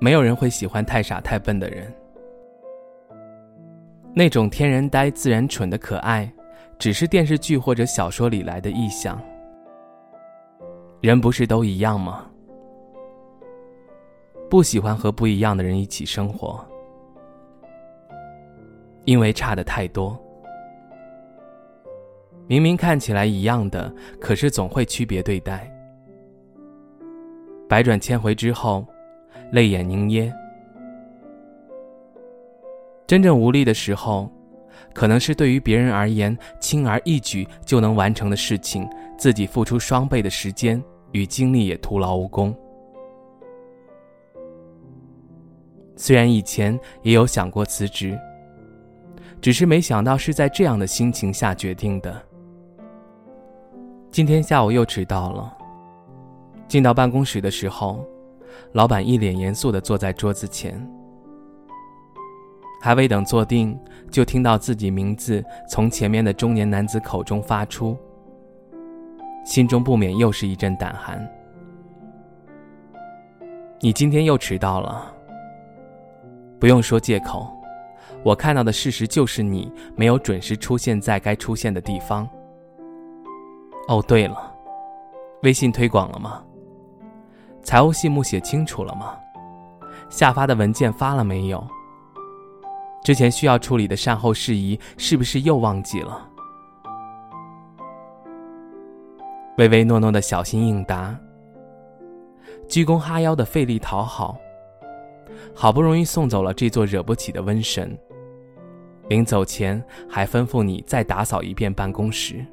没有人会喜欢太傻太笨的人，那种天然呆、自然蠢的可爱，只是电视剧或者小说里来的意象。人不是都一样吗？不喜欢和不一样的人一起生活，因为差的太多。明明看起来一样的，可是总会区别对待。百转千回之后。泪眼凝噎，真正无力的时候，可能是对于别人而言轻而易举就能完成的事情，自己付出双倍的时间与精力也徒劳无功。虽然以前也有想过辞职，只是没想到是在这样的心情下决定的。今天下午又迟到了，进到办公室的时候。老板一脸严肃地坐在桌子前，还未等坐定，就听到自己名字从前面的中年男子口中发出，心中不免又是一阵胆寒。你今天又迟到了，不用说借口，我看到的事实就是你没有准时出现在该出现的地方。哦，对了，微信推广了吗？财务细目写清楚了吗？下发的文件发了没有？之前需要处理的善后事宜是不是又忘记了？唯唯诺诺的小心应答，鞠躬哈腰的费力讨好，好不容易送走了这座惹不起的瘟神，临走前还吩咐你再打扫一遍办公室。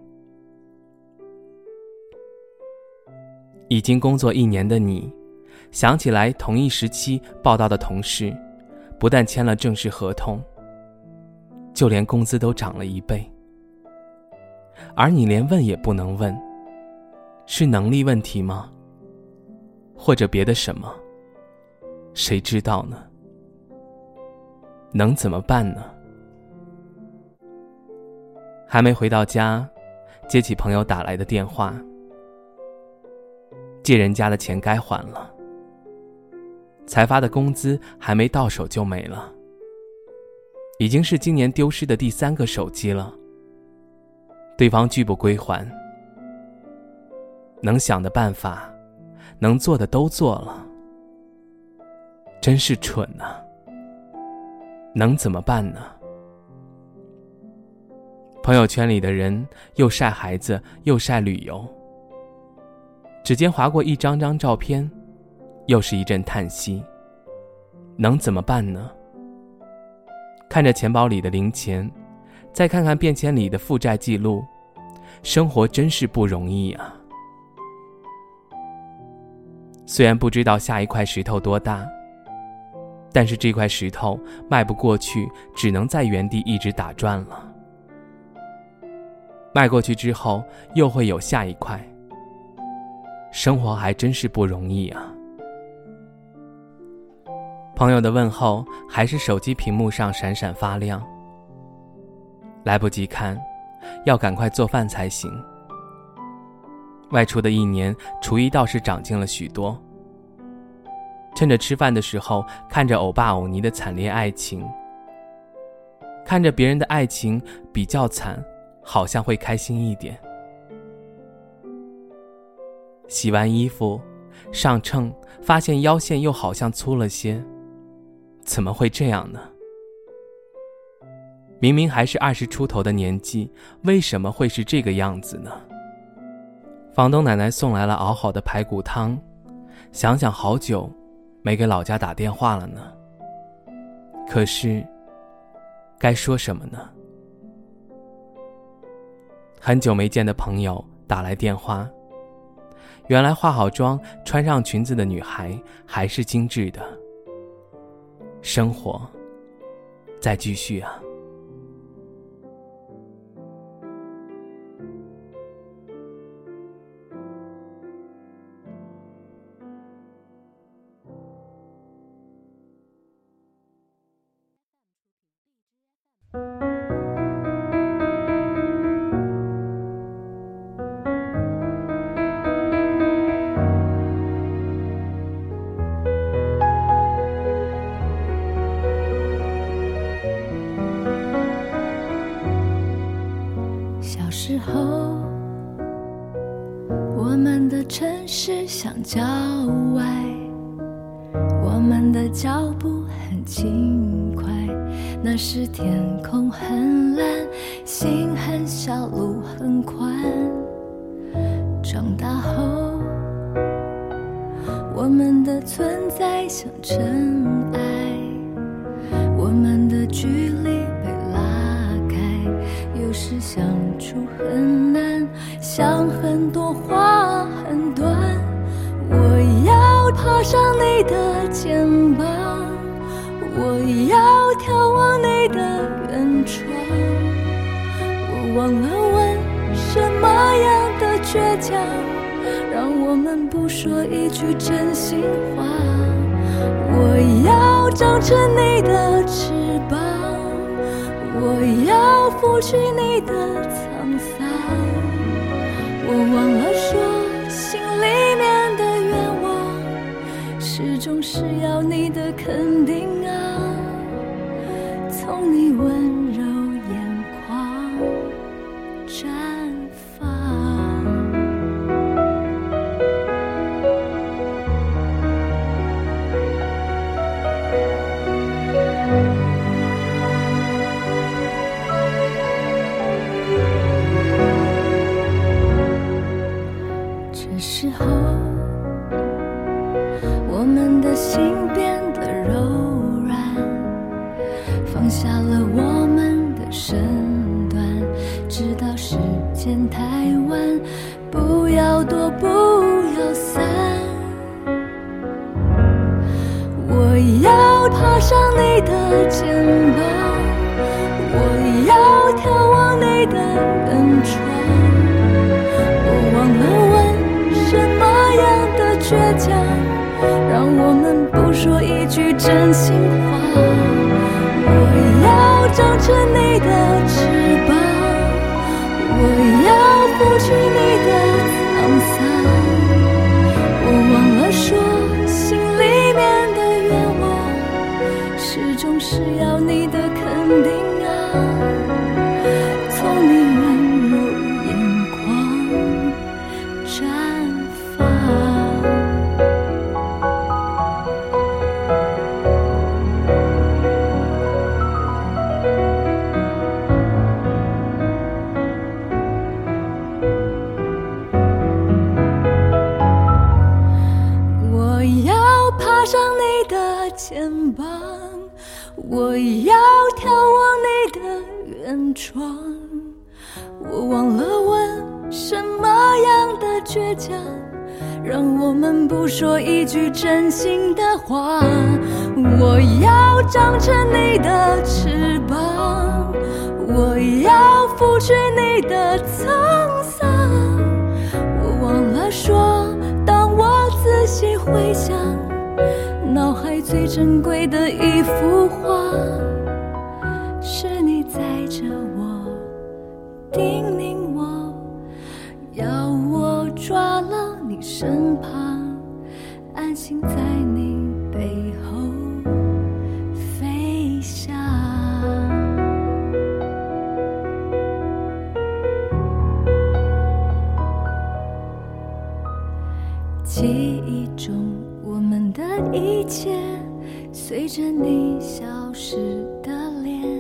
已经工作一年的你，想起来同一时期报道的同事，不但签了正式合同，就连工资都涨了一倍，而你连问也不能问，是能力问题吗？或者别的什么？谁知道呢？能怎么办呢？还没回到家，接起朋友打来的电话。借人家的钱该还了，才发的工资还没到手就没了，已经是今年丢失的第三个手机了。对方拒不归还，能想的办法，能做的都做了，真是蠢呐！能怎么办呢？朋友圈里的人又晒孩子，又晒旅游。指尖划过一张张照片，又是一阵叹息。能怎么办呢？看着钱包里的零钱，再看看便签里的负债记录，生活真是不容易啊。虽然不知道下一块石头多大，但是这块石头迈不过去，只能在原地一直打转了。迈过去之后，又会有下一块。生活还真是不容易啊！朋友的问候还是手机屏幕上闪闪发亮。来不及看，要赶快做饭才行。外出的一年，厨艺倒是长进了许多。趁着吃饭的时候，看着欧巴欧尼的惨烈爱情，看着别人的爱情比较惨，好像会开心一点。洗完衣服，上秤，发现腰线又好像粗了些。怎么会这样呢？明明还是二十出头的年纪，为什么会是这个样子呢？房东奶奶送来了熬好的排骨汤，想想好久，没给老家打电话了呢。可是，该说什么呢？很久没见的朋友打来电话。原来化好妆、穿上裙子的女孩还是精致的，生活再继续啊。时候，我们的城市像郊外，我们的脚步很轻快。那时天空很蓝，心很小，路很宽。长大后，我们的存在像尘爬上你的肩膀，我要眺望你的远窗。我忘了问什么样的倔强，让我们不说一句真心话。我要长成你的翅膀。我要拂去你的沧桑，我忘了只要你的肯定啊从你温柔眼眶绽放。这时候心变得柔软，放下了我们的身段，直到时间太晚，不要躲，不要散。我要爬上你的肩膀，我要眺望你的门窗，我忘了问什么样的倔强。让我们。说一句真心话，我要长成你的翅膀。爬上你的肩膀我要眺望你的远窗我忘了问什么样的倔强让我们不说一句真心的话。我要长成你的翅膀我要拂去你的沧桑。我忘了说当我仔细回想脑海最珍贵的一幅画，是你载着我，叮咛我，要我抓牢你身旁。安心在记忆中，我们的一切随着你消失的脸。